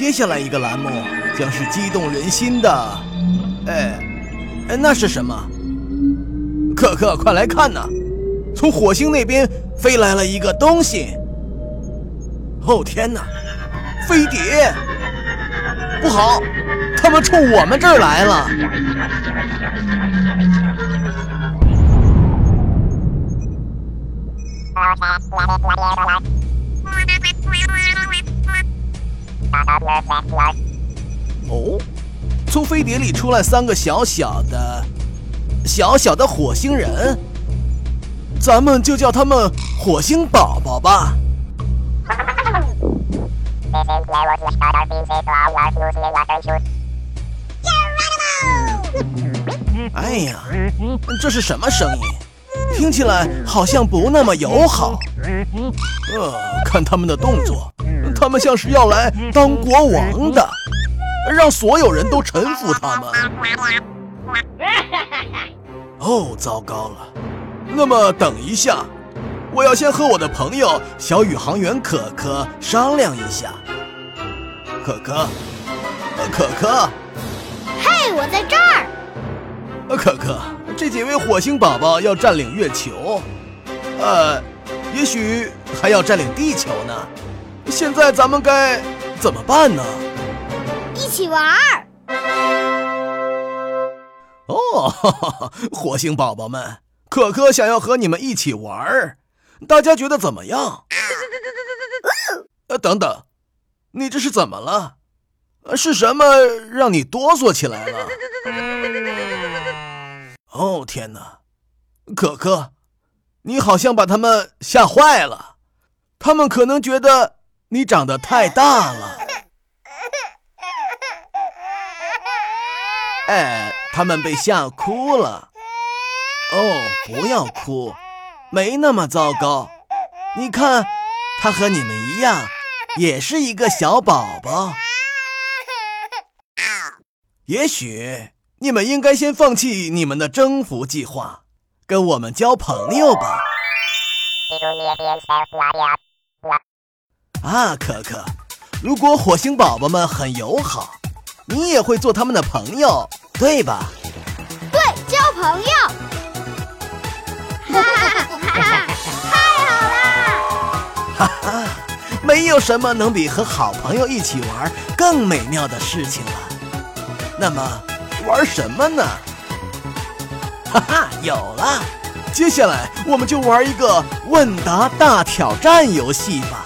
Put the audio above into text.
接下来一个栏目将是激动人心的。哎，哎，那是什么？可可，快来看呐！从火星那边飞来了一个东西。哦天哪，飞碟！不好，他们冲我们这儿来了。哦，从飞碟里出来三个小小的、小小的火星人，咱们就叫他们火星宝宝吧。哎呀，这是什么声音？听起来好像不那么友好。呃，看他们的动作，他们像是要来当国王的，让所有人都臣服他们。哦，糟糕了！那么等一下，我要先和我的朋友小宇航员可可商量一下。可可，可可，嘿，我在这儿。可可，这几位火星宝宝要占领月球，呃，也许还要占领地球呢。现在咱们该怎么办呢？一起玩儿。哦，哈哈火星宝宝们，可可想要和你们一起玩儿，大家觉得怎么样？呃，等等，你这是怎么了？是什么让你哆嗦起来了？哦天哪，可可，你好像把他们吓坏了，他们可能觉得你长得太大了。哎，他们被吓哭了。哦，不要哭，没那么糟糕。你看，他和你们一样，也是一个小宝宝。也许你们应该先放弃你们的征服计划，跟我们交朋友吧。啊，可可，如果火星宝宝们很友好，你也会做他们的朋友，对吧？对，交朋友。哈哈哈哈！太好啦！哈哈，没有什么能比和好朋友一起玩更美妙的事情了。那么，玩什么呢？哈哈，有了！接下来我们就玩一个问答大挑战游戏吧。